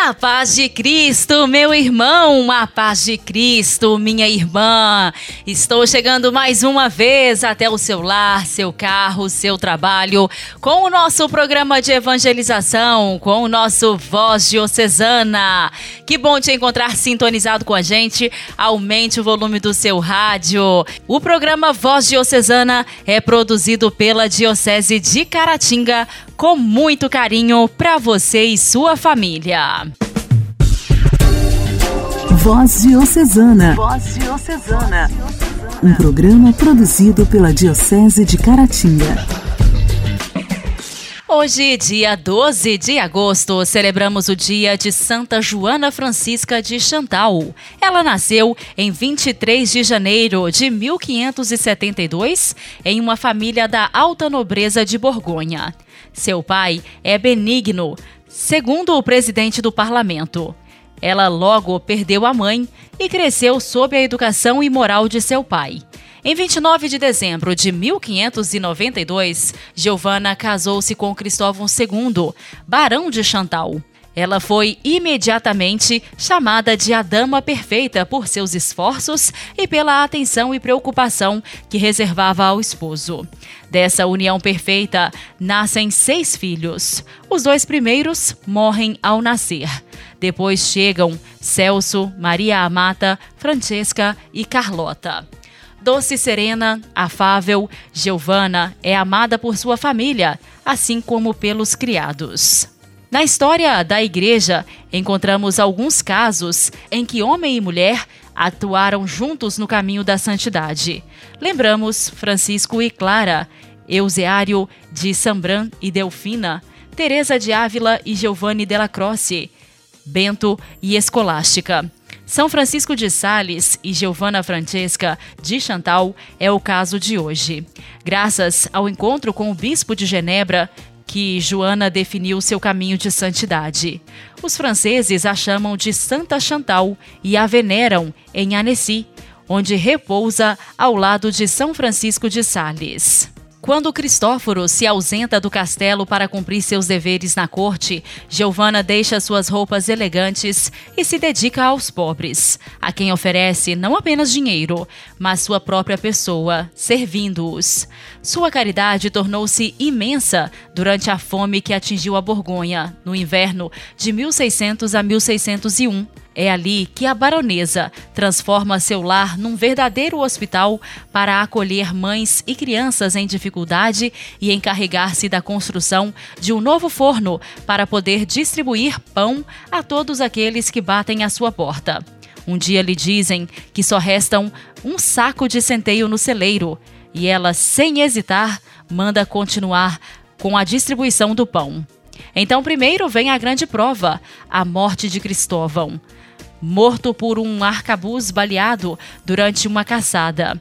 A paz de Cristo, meu irmão, a paz de Cristo, minha irmã. Estou chegando mais uma vez até o seu lar, seu carro, seu trabalho, com o nosso programa de evangelização, com o nosso Voz Diocesana. Que bom te encontrar sintonizado com a gente. Aumente o volume do seu rádio. O programa Voz Diocesana é produzido pela Diocese de Caratinga com muito carinho para você e sua família. Voz Diocesana. Voz Diocesana. Um programa produzido pela Diocese de Caratinga. Hoje, dia 12 de agosto, celebramos o dia de Santa Joana Francisca de Chantal. Ela nasceu em 23 de janeiro de 1572 em uma família da alta nobreza de Borgonha. Seu pai é benigno, segundo o presidente do parlamento. Ela logo perdeu a mãe e cresceu sob a educação e moral de seu pai. Em 29 de dezembro de 1592, Giovanna casou-se com Cristóvão II, barão de Chantal. Ela foi imediatamente chamada de a Dama Perfeita por seus esforços e pela atenção e preocupação que reservava ao esposo. Dessa união perfeita nascem seis filhos. Os dois primeiros morrem ao nascer. Depois chegam Celso, Maria Amata, Francesca e Carlota. Doce e serena, afável, Giovanna é amada por sua família, assim como pelos criados. Na história da igreja, encontramos alguns casos em que homem e mulher atuaram juntos no caminho da santidade. Lembramos Francisco e Clara, Euseário de Sambran e Delfina, Teresa de Ávila e Giovanni della Croce, Bento e Escolástica. São Francisco de Sales e Giovanna Francesca de Chantal é o caso de hoje. Graças ao encontro com o bispo de Genebra, que Joana definiu seu caminho de santidade. Os franceses a chamam de Santa Chantal e a veneram em Annecy, onde repousa ao lado de São Francisco de Sales. Quando Cristóforo se ausenta do castelo para cumprir seus deveres na corte, Giovanna deixa suas roupas elegantes e se dedica aos pobres, a quem oferece não apenas dinheiro, mas sua própria pessoa, servindo-os. Sua caridade tornou-se imensa durante a fome que atingiu a Borgonha, no inverno de 1600 a 1601 é ali que a baronesa transforma seu lar num verdadeiro hospital para acolher mães e crianças em dificuldade e encarregar-se da construção de um novo forno para poder distribuir pão a todos aqueles que batem à sua porta. Um dia lhe dizem que só restam um saco de centeio no celeiro e ela, sem hesitar, manda continuar com a distribuição do pão. Então, primeiro vem a grande prova, a morte de Cristóvão morto por um arcabuz baleado durante uma caçada.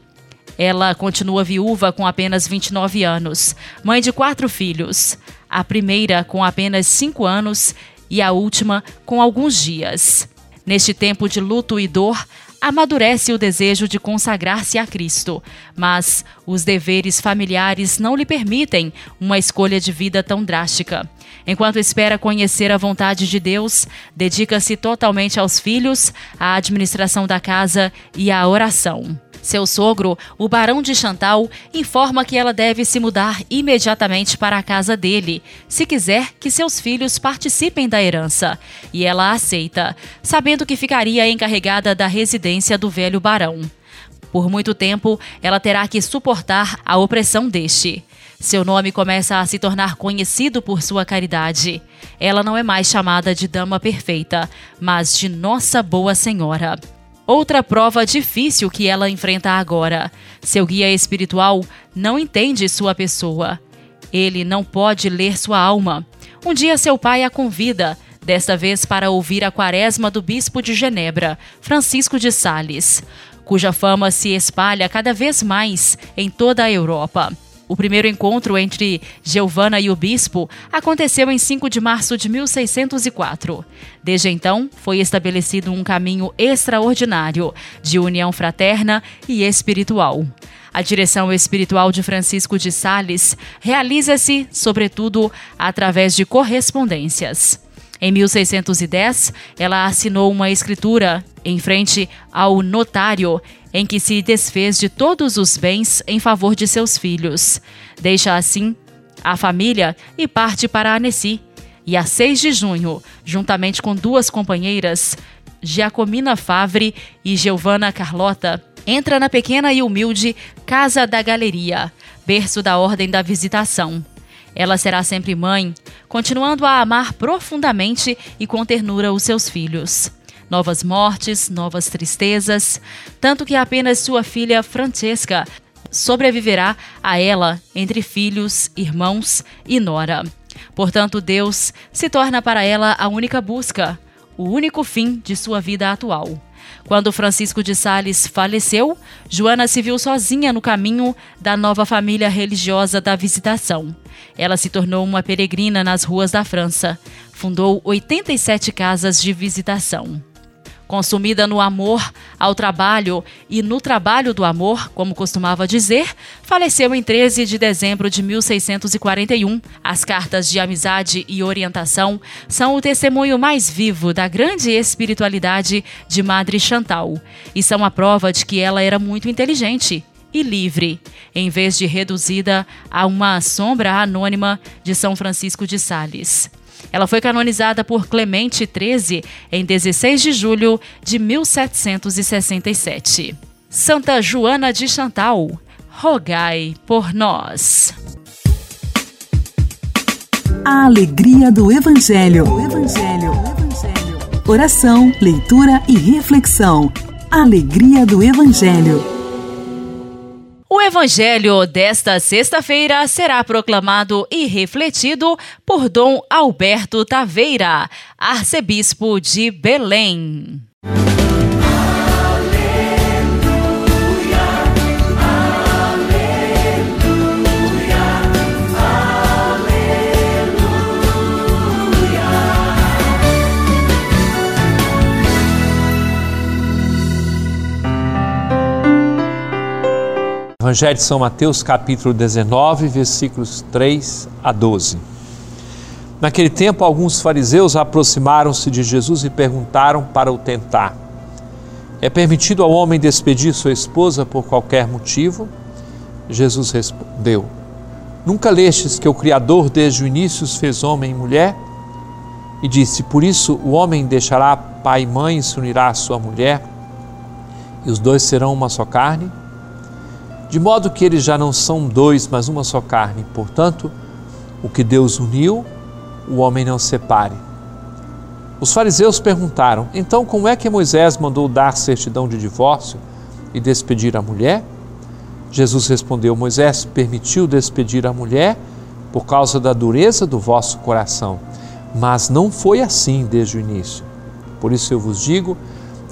Ela continua viúva com apenas 29 anos, mãe de quatro filhos. A primeira com apenas cinco anos e a última com alguns dias. Neste tempo de luto e dor, amadurece o desejo de consagrar-se a Cristo, mas os deveres familiares não lhe permitem uma escolha de vida tão drástica. Enquanto espera conhecer a vontade de Deus, dedica-se totalmente aos filhos, à administração da casa e à oração. Seu sogro, o barão de Chantal, informa que ela deve se mudar imediatamente para a casa dele, se quiser que seus filhos participem da herança. E ela aceita, sabendo que ficaria encarregada da residência do velho barão. Por muito tempo, ela terá que suportar a opressão deste. Seu nome começa a se tornar conhecido por sua caridade. Ela não é mais chamada de Dama Perfeita, mas de Nossa Boa Senhora. Outra prova difícil que ela enfrenta agora. Seu guia espiritual não entende sua pessoa. Ele não pode ler sua alma. Um dia seu pai a convida, desta vez para ouvir a quaresma do bispo de Genebra, Francisco de Sales, cuja fama se espalha cada vez mais em toda a Europa. O primeiro encontro entre Giovanna e o bispo aconteceu em 5 de março de 1604. Desde então, foi estabelecido um caminho extraordinário de união fraterna e espiritual. A direção espiritual de Francisco de Sales realiza-se, sobretudo, através de correspondências. Em 1610, ela assinou uma escritura em frente ao notário em que se desfez de todos os bens em favor de seus filhos. Deixa assim a família e parte para Annecy. E a 6 de junho, juntamente com duas companheiras, Giacomina Favre e Giovanna Carlota, entra na pequena e humilde Casa da Galeria, berço da Ordem da Visitação. Ela será sempre mãe, continuando a amar profundamente e com ternura os seus filhos. Novas mortes, novas tristezas, tanto que apenas sua filha Francesca sobreviverá a ela entre filhos, irmãos e nora. Portanto, Deus se torna para ela a única busca, o único fim de sua vida atual. Quando Francisco de Sales faleceu, Joana se viu sozinha no caminho da nova família religiosa da Visitação. Ela se tornou uma peregrina nas ruas da França. Fundou 87 casas de visitação consumida no amor ao trabalho e no trabalho do amor, como costumava dizer, faleceu em 13 de dezembro de 1641. As cartas de amizade e orientação são o testemunho mais vivo da grande espiritualidade de Madre Chantal e são a prova de que ela era muito inteligente e livre, em vez de reduzida a uma sombra anônima de São Francisco de Sales. Ela foi canonizada por Clemente XIII em 16 de julho de 1767. Santa Joana de Chantal, rogai por nós. A alegria do Evangelho. Evangelho. Evangelho. Oração, leitura e reflexão. Alegria do Evangelho. O evangelho desta sexta-feira será proclamado e refletido por Dom Alberto Taveira, arcebispo de Belém. Evangelho de São Mateus, capítulo 19, versículos 3 a 12. Naquele tempo, alguns fariseus aproximaram-se de Jesus e perguntaram para o tentar: É permitido ao homem despedir sua esposa por qualquer motivo? Jesus respondeu: Nunca lestes que o Criador desde o início os fez homem e mulher? E disse: Por isso o homem deixará pai e mãe e se unirá à sua mulher, e os dois serão uma só carne? De modo que eles já não são dois, mas uma só carne. Portanto, o que Deus uniu, o homem não separe. Os fariseus perguntaram: então, como é que Moisés mandou dar certidão de divórcio e despedir a mulher? Jesus respondeu: Moisés permitiu despedir a mulher por causa da dureza do vosso coração, mas não foi assim desde o início. Por isso eu vos digo: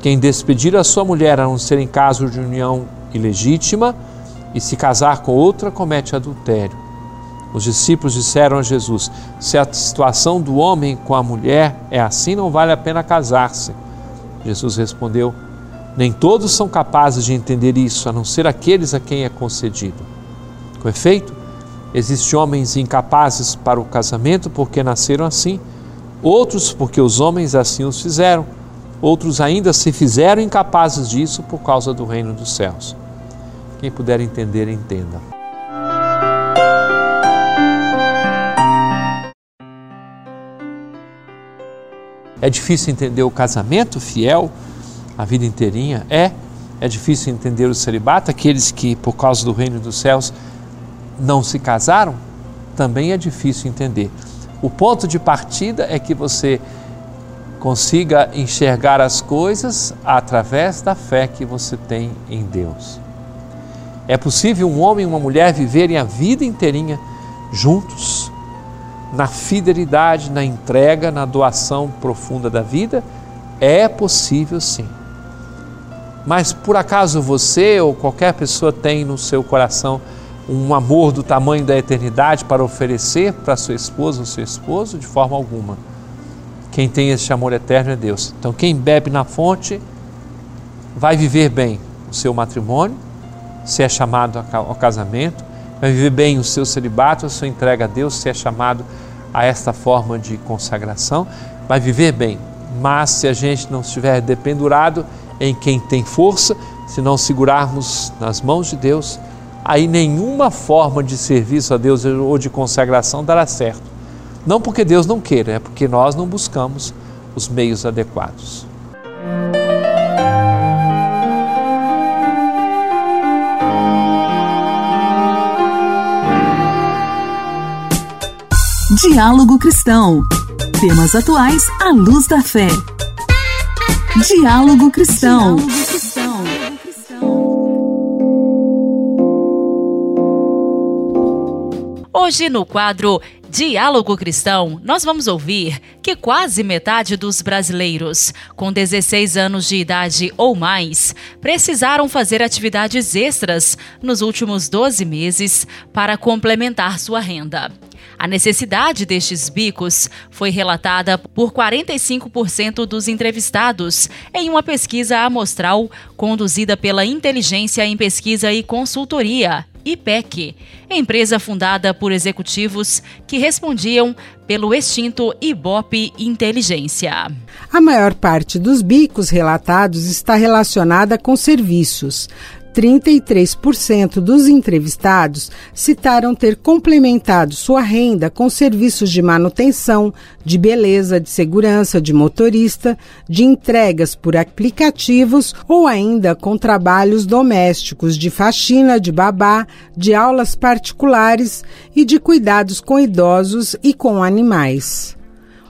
quem despedir a sua mulher, a não ser em caso de união ilegítima, e se casar com outra, comete adultério. Os discípulos disseram a Jesus: Se a situação do homem com a mulher é assim, não vale a pena casar-se. Jesus respondeu: Nem todos são capazes de entender isso, a não ser aqueles a quem é concedido. Com efeito, existem homens incapazes para o casamento porque nasceram assim, outros porque os homens assim os fizeram, outros ainda se fizeram incapazes disso por causa do reino dos céus. Quem puder entender, entenda. É difícil entender o casamento fiel a vida inteirinha? É. É difícil entender o celibato, aqueles que, por causa do reino dos céus, não se casaram? Também é difícil entender. O ponto de partida é que você consiga enxergar as coisas através da fé que você tem em Deus. É possível um homem e uma mulher viverem a vida inteirinha juntos, na fidelidade, na entrega, na doação profunda da vida? É possível sim. Mas por acaso você ou qualquer pessoa tem no seu coração um amor do tamanho da eternidade para oferecer para sua esposa ou seu esposo? De forma alguma. Quem tem esse amor eterno é Deus. Então, quem bebe na fonte vai viver bem o seu matrimônio, se é chamado ao casamento, vai viver bem o seu celibato, a sua entrega a Deus, se é chamado a esta forma de consagração, vai viver bem. Mas se a gente não estiver dependurado em quem tem força, se não segurarmos nas mãos de Deus, aí nenhuma forma de serviço a Deus ou de consagração dará certo. Não porque Deus não queira, é porque nós não buscamos os meios adequados. Diálogo Cristão. Temas atuais à luz da fé. Diálogo Cristão. Hoje no quadro Diálogo Cristão, nós vamos ouvir que quase metade dos brasileiros com 16 anos de idade ou mais precisaram fazer atividades extras nos últimos 12 meses para complementar sua renda. A necessidade destes bicos foi relatada por 45% dos entrevistados em uma pesquisa amostral conduzida pela Inteligência em Pesquisa e Consultoria, IPEC, empresa fundada por executivos que respondiam pelo extinto Ibope Inteligência. A maior parte dos bicos relatados está relacionada com serviços. 33% dos entrevistados citaram ter complementado sua renda com serviços de manutenção, de beleza, de segurança, de motorista, de entregas por aplicativos ou ainda com trabalhos domésticos, de faxina, de babá, de aulas particulares e de cuidados com idosos e com animais.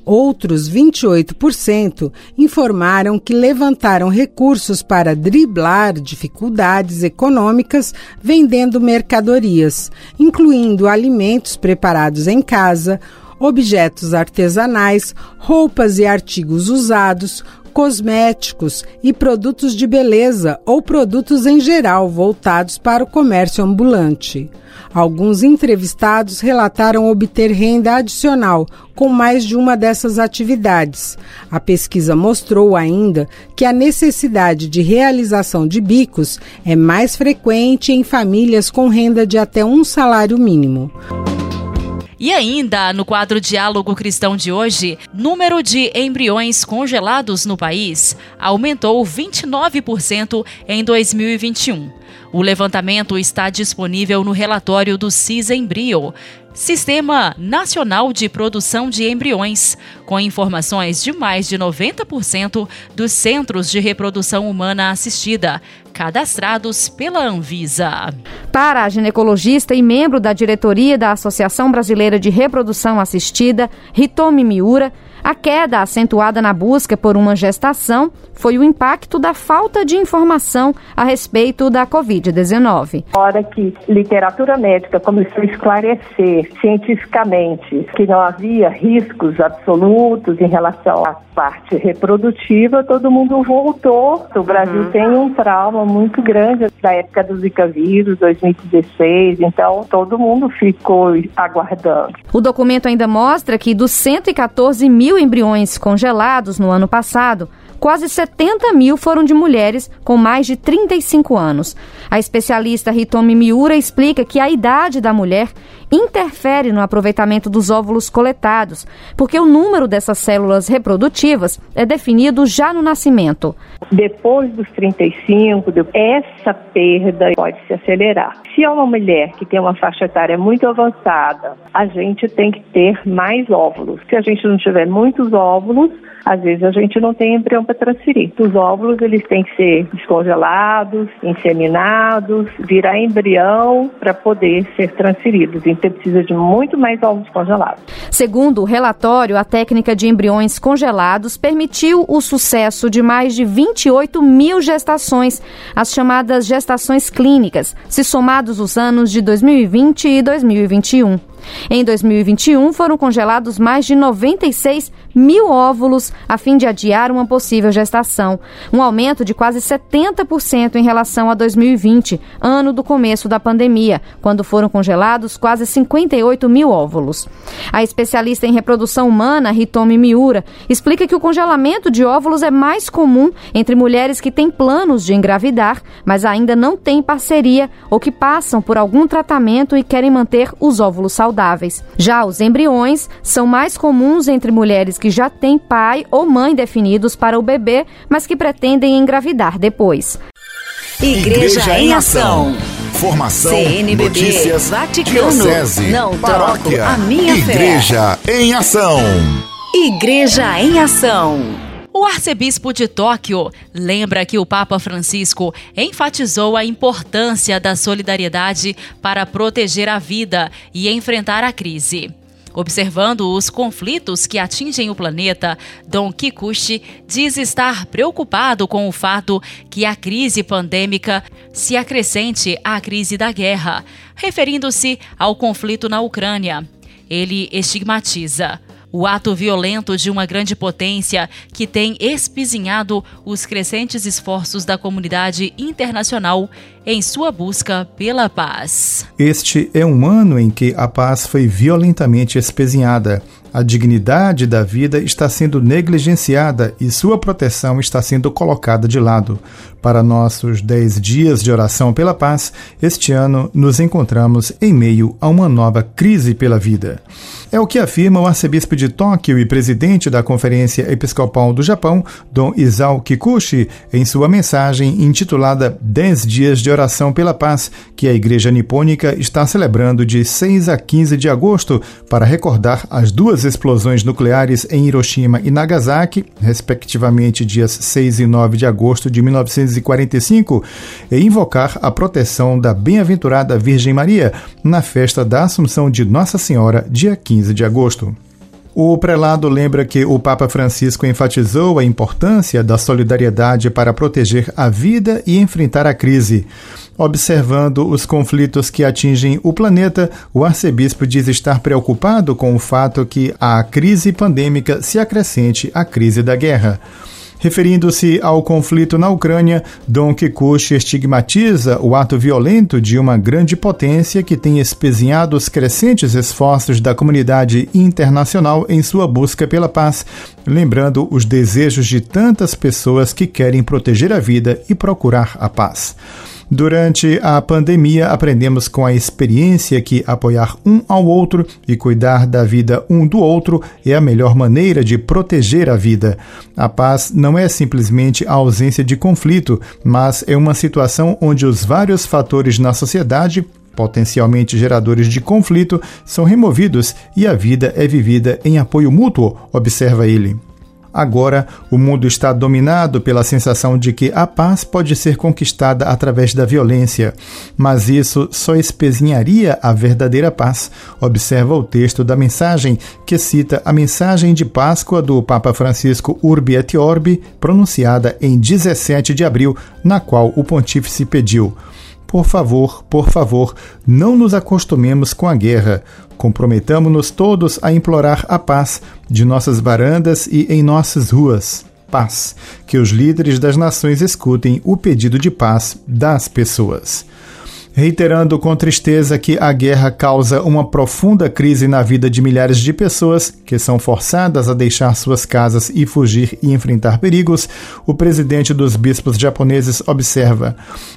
Outros 28% informaram que levantaram recursos para driblar dificuldades econômicas vendendo mercadorias, incluindo alimentos preparados em casa, objetos artesanais, roupas e artigos usados, cosméticos e produtos de beleza ou produtos em geral voltados para o comércio ambulante. Alguns entrevistados relataram obter renda adicional com mais de uma dessas atividades. A pesquisa mostrou ainda que a necessidade de realização de bicos é mais frequente em famílias com renda de até um salário mínimo. E ainda, no quadro Diálogo Cristão de hoje, número de embriões congelados no país aumentou 29% em 2021. O levantamento está disponível no relatório do CISEmbrio, Sistema Nacional de Produção de Embriões, com informações de mais de 90% dos centros de reprodução humana assistida, cadastrados pela Anvisa. Para a ginecologista e membro da diretoria da Associação Brasileira de Reprodução Assistida, Ritomi Miura, a queda acentuada na busca por uma gestação foi o impacto da falta de informação a respeito da Covid-19. hora que literatura médica começou a esclarecer cientificamente que não havia riscos absolutos em relação à parte reprodutiva, todo mundo voltou. O Brasil uhum. tem um trauma muito grande da época do Zika vírus, 2016, então todo mundo ficou aguardando. O documento ainda mostra que dos 114 mil embriões congelados no ano passado, quase 70 mil foram de mulheres com mais de 35 anos. A especialista Hitomi Miura explica que a idade da mulher interfere no aproveitamento dos óvulos coletados, porque o número dessas células reprodutivas é definido já no nascimento. Depois dos 35, essa perda pode se acelerar. Se é uma mulher que tem uma faixa etária muito avançada, a gente tem que ter mais óvulos. Se a gente não tiver muitos óvulos, às vezes a gente não tem embrião para transferir. Os óvulos eles têm que ser descongelados, inseminados, virar embrião para poder ser transferidos. Então precisa de muito mais óvulos congelados. Segundo o relatório, a técnica de embriões congelados permitiu o sucesso de mais de 28 mil gestações, as chamadas gestações clínicas, se somados os anos de 2020 e 2021. Em 2021, foram congelados mais de 96 mil óvulos a fim de adiar uma possível gestação, um aumento de quase 70% em relação a 2020, ano do começo da pandemia, quando foram congelados quase 58 mil óvulos. A especialista em reprodução humana, Hitomi Miura, explica que o congelamento de óvulos é mais comum entre mulheres que têm planos de engravidar, mas ainda não têm parceria ou que passam por algum tratamento e querem manter os óvulos saudáveis. Já os embriões são mais comuns entre mulheres que já têm pai ou mãe definidos para o bebê, mas que pretendem engravidar depois. Igreja, Igreja em Ação. Formação, CNBB, notícias, Vaticano, diocese, não paróquia, troco a minha Igreja fé. em Ação. Igreja em Ação. O arcebispo de Tóquio lembra que o Papa Francisco enfatizou a importância da solidariedade para proteger a vida e enfrentar a crise. Observando os conflitos que atingem o planeta, Dom Kikuchi diz estar preocupado com o fato que a crise pandêmica se acrescente à crise da guerra, referindo-se ao conflito na Ucrânia. Ele estigmatiza o ato violento de uma grande potência que tem espizinhado os crescentes esforços da comunidade internacional em sua busca pela paz. Este é um ano em que a paz foi violentamente espezinhada. A dignidade da vida está sendo negligenciada e sua proteção está sendo colocada de lado. Para nossos 10 dias de oração pela paz, este ano nos encontramos em meio a uma nova crise pela vida. É o que afirma o arcebispo de Tóquio e presidente da Conferência Episcopal do Japão, Dom Isao Kikuchi, em sua mensagem intitulada 10 dias de oração pela paz, que a Igreja Nipônica está celebrando de 6 a 15 de agosto para recordar as duas explosões nucleares em Hiroshima e Nagasaki, respectivamente dias 6 e 9 de agosto de 1945, e invocar a proteção da bem-aventurada Virgem Maria na festa da Assunção de Nossa Senhora, dia 15 de agosto. O prelado lembra que o Papa Francisco enfatizou a importância da solidariedade para proteger a vida e enfrentar a crise. Observando os conflitos que atingem o planeta, o arcebispo diz estar preocupado com o fato que a crise pandêmica se acrescente à crise da guerra. Referindo-se ao conflito na Ucrânia, Don Kikuchi estigmatiza o ato violento de uma grande potência que tem espezinhado os crescentes esforços da comunidade internacional em sua busca pela paz, lembrando os desejos de tantas pessoas que querem proteger a vida e procurar a paz. Durante a pandemia, aprendemos com a experiência que apoiar um ao outro e cuidar da vida um do outro é a melhor maneira de proteger a vida. A paz não é simplesmente a ausência de conflito, mas é uma situação onde os vários fatores na sociedade potencialmente geradores de conflito, são removidos e a vida é vivida em apoio mútuo, observa ele. Agora, o mundo está dominado pela sensação de que a paz pode ser conquistada através da violência, mas isso só espezinharia a verdadeira paz. Observa o texto da mensagem, que cita a mensagem de Páscoa do Papa Francisco Urbi et Orbi, pronunciada em 17 de abril, na qual o pontífice pediu: por favor, por favor, não nos acostumemos com a guerra. Comprometamos-nos todos a implorar a paz de nossas varandas e em nossas ruas. Paz. Que os líderes das nações escutem o pedido de paz das pessoas reiterando com tristeza que a guerra causa uma profunda crise na vida de milhares de pessoas que são forçadas a deixar suas casas e fugir e enfrentar perigos, o presidente dos bispos japoneses observa: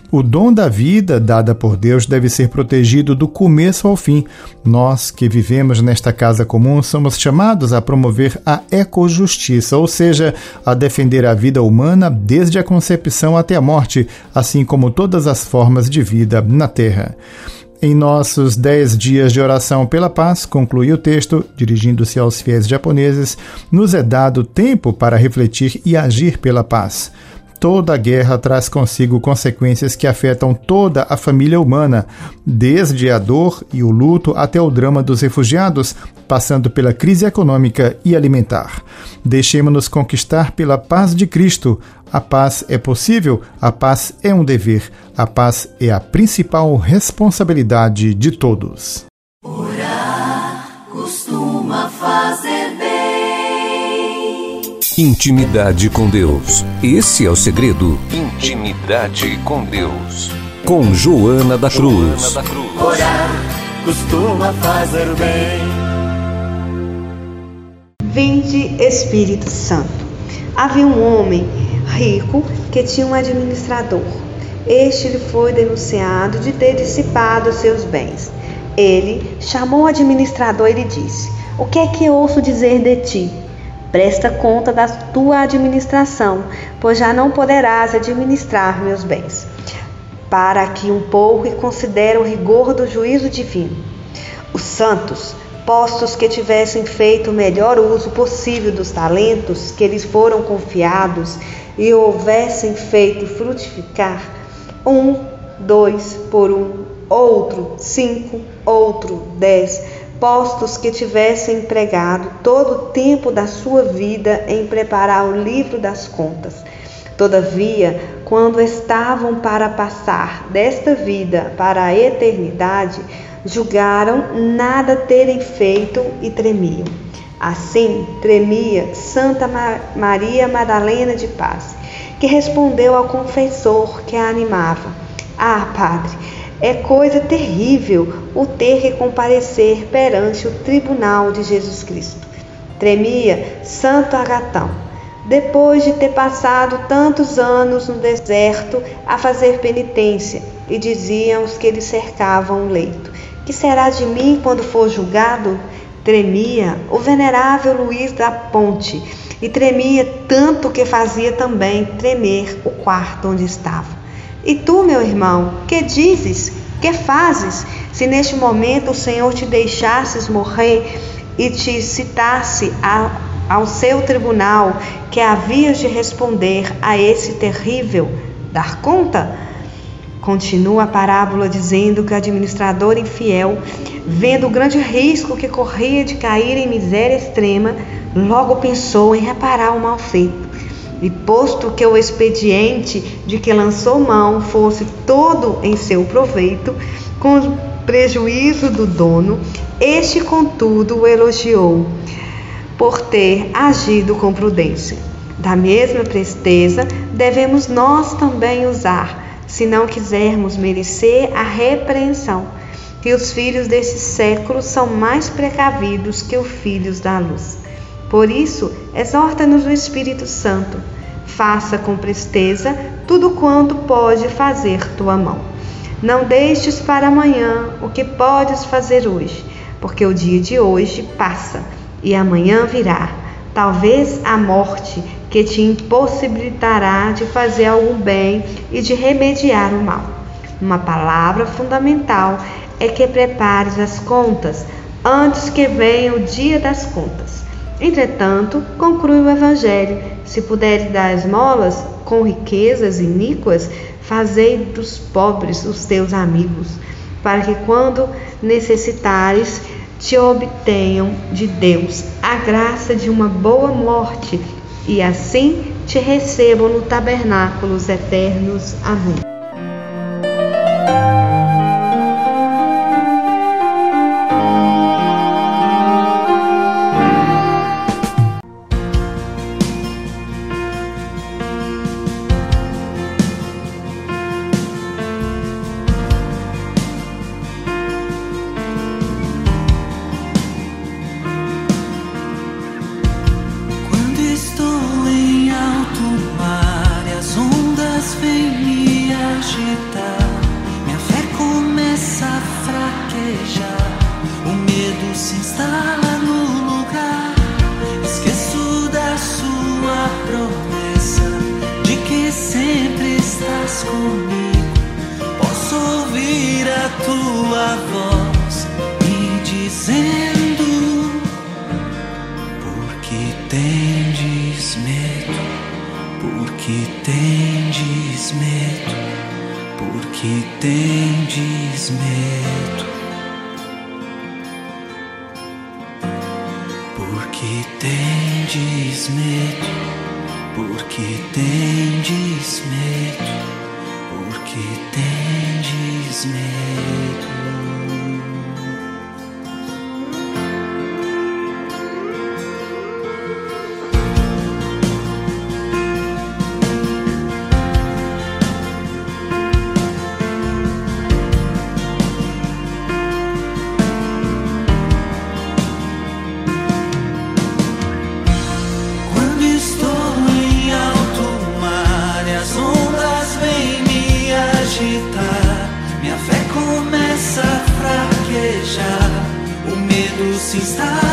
o dom da vida dada por Deus deve ser protegido do começo ao fim. Nós que vivemos nesta casa comum somos chamados a promover a ecojustiça, ou seja, a defender a vida humana desde a concepção até a morte, assim como todas as formas de vida na terra. Em nossos dez dias de oração pela paz, conclui o texto, dirigindo-se aos fiéis japoneses, nos é dado tempo para refletir e agir pela paz. Toda guerra traz consigo consequências que afetam toda a família humana, desde a dor e o luto até o drama dos refugiados, passando pela crise econômica e alimentar. Deixemos-nos conquistar pela paz de Cristo. A paz é possível, a paz é um dever, a paz é a principal responsabilidade de todos. Orar costuma fazer bem. Intimidade com Deus. Esse é o segredo. Intimidade com Deus. Com Joana da Cruz. Joana da Cruz. Orar costuma fazer bem. Vinde Espírito Santo. Havia um homem rico que tinha um administrador. Este lhe foi denunciado de ter dissipado seus bens. Ele chamou o administrador e lhe disse: O que é que ouço dizer de ti? Presta conta da tua administração, pois já não poderás administrar meus bens. Para aqui um pouco e considera o rigor do juízo divino. Os santos, postos que tivessem feito o melhor uso possível dos talentos que lhes foram confiados e houvessem feito frutificar, um, dois por um, outro, cinco, outro, dez, postos que tivessem empregado todo o tempo da sua vida em preparar o livro das contas. Todavia, quando estavam para passar desta vida para a eternidade, julgaram nada terem feito e tremiam. Assim tremia Santa Maria Madalena de Paz, que respondeu ao confessor que a animava: Ah, Padre, é coisa terrível o ter que comparecer perante o tribunal de Jesus Cristo. Tremia Santo Agatão, depois de ter passado tantos anos no deserto a fazer penitência, e diziam os que lhe cercavam o leito: Que será de mim quando for julgado? Tremia o venerável Luís da Ponte e tremia tanto que fazia também tremer o quarto onde estava. E tu, meu irmão, que dizes? Que fazes? Se neste momento o Senhor te deixasses morrer e te citasse a, ao seu tribunal que havias de responder a esse terrível dar conta? Continua a parábola dizendo que o administrador infiel, vendo o grande risco que corria de cair em miséria extrema, logo pensou em reparar o mal feito. E posto que o expediente de que lançou mão fosse todo em seu proveito, com prejuízo do dono, este, contudo, o elogiou por ter agido com prudência. Da mesma presteza, devemos nós também usar se não quisermos merecer a repreensão, que os filhos desse século são mais precavidos que os filhos da luz. Por isso, exorta-nos o Espírito Santo. Faça com presteza tudo quanto pode fazer tua mão. Não deixes para amanhã o que podes fazer hoje, porque o dia de hoje passa e amanhã virá. Talvez a morte que te impossibilitará de fazer algum bem e de remediar o mal. Uma palavra fundamental é que prepares as contas antes que venha o dia das contas. Entretanto, conclui o Evangelho: se puderes dar esmolas com riquezas iníquas, fazei dos pobres os teus amigos, para que quando necessitares, te obtenham de Deus a graça de uma boa morte e assim te recebam no tabernáculos eternos. Amém. se instala no lugar. Esqueço da sua promessa de que sempre estás comigo. Posso ouvir a tua voz me dizendo: Por que tendes medo? Por que tendes medo? Por que tendes medo? tendes medo? Porque tendes medo? Porque tendes medo? Stop.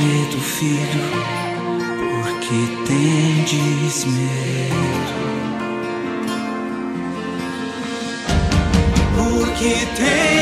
medo, filho, porque tendes medo. Porque tendes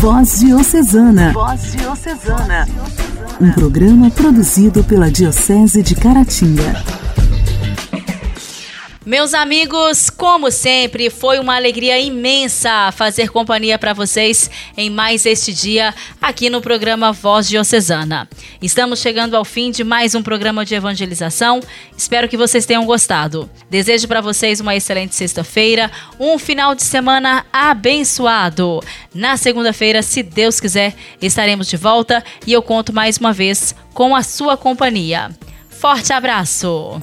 Voz Diocesana. Voz Diocesana. Um programa produzido pela Diocese de Caratinga. Meus amigos, como sempre, foi uma alegria imensa fazer companhia para vocês em mais este dia aqui no programa Voz Diocesana. Estamos chegando ao fim de mais um programa de evangelização. Espero que vocês tenham gostado. Desejo para vocês uma excelente sexta-feira, um final de semana abençoado. Na segunda-feira, se Deus quiser, estaremos de volta e eu conto mais uma vez com a sua companhia. Forte abraço!